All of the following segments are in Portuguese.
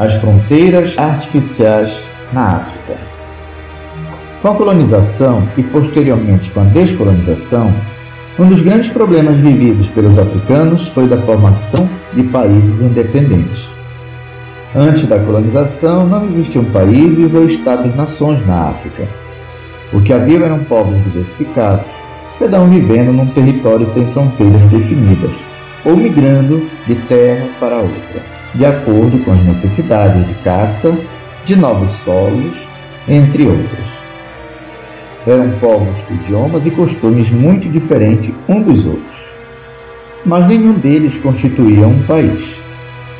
as fronteiras artificiais na África. Com a colonização e posteriormente com a descolonização, um dos grandes problemas vividos pelos africanos foi da formação de países independentes. Antes da colonização, não existiam países ou estados-nações na África. O que havia eram povos diversificados, cada um vivendo num território sem fronteiras definidas, ou migrando de terra para outra, de acordo com as necessidades de caça, de novos solos, entre outros. Eram povos com idiomas e costumes muito diferentes um dos outros, mas nenhum deles constituía um país,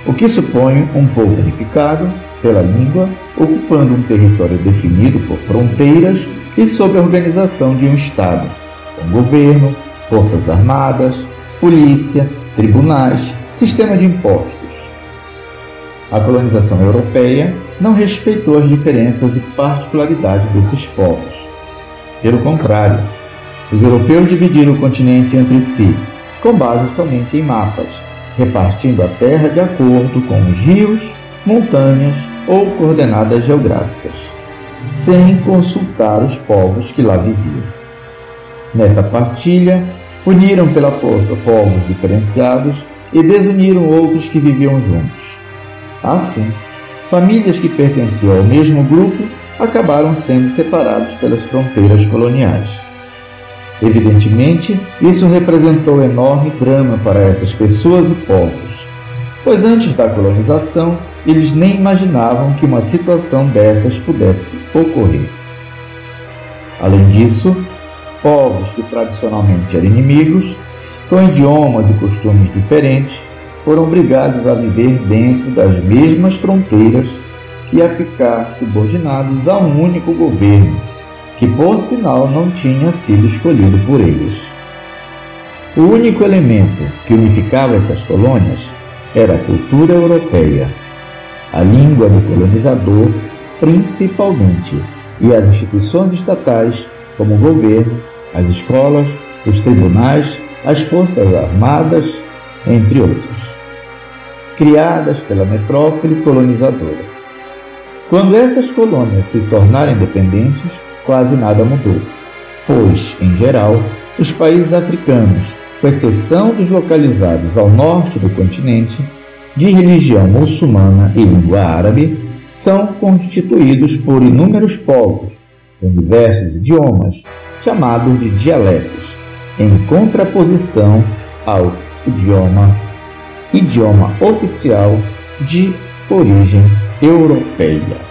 o que supõe um povo unificado pela língua, ocupando um território definido por fronteiras e sob a organização de um Estado, com governo, forças armadas, polícia, tribunais, sistema de impostos. A colonização europeia não respeitou as diferenças e particularidades desses povos. Pelo contrário, os europeus dividiram o continente entre si, com base somente em mapas, repartindo a terra de acordo com os rios, montanhas ou coordenadas geográficas, sem consultar os povos que lá viviam. Nessa partilha, uniram pela força povos diferenciados e desuniram outros que viviam juntos. Assim, famílias que pertenciam ao mesmo grupo acabaram sendo separados pelas fronteiras coloniais. Evidentemente, isso representou enorme drama para essas pessoas e povos, pois antes da colonização eles nem imaginavam que uma situação dessas pudesse ocorrer. Além disso, povos que tradicionalmente eram inimigos, com idiomas e costumes diferentes, foram obrigados a viver dentro das mesmas fronteiras e a ficar subordinados a um único governo, que por sinal não tinha sido escolhido por eles. O único elemento que unificava essas colônias era a cultura europeia, a língua do colonizador, principalmente, e as instituições estatais, como o governo, as escolas, os tribunais, as forças armadas, entre outros, criadas pela metrópole colonizadora. Quando essas colônias se tornaram independentes, quase nada mudou, pois, em geral, os países africanos, com exceção dos localizados ao norte do continente, de religião muçulmana e língua árabe, são constituídos por inúmeros povos, com diversos idiomas, chamados de dialetos, em contraposição ao idioma, idioma oficial de origem europeia.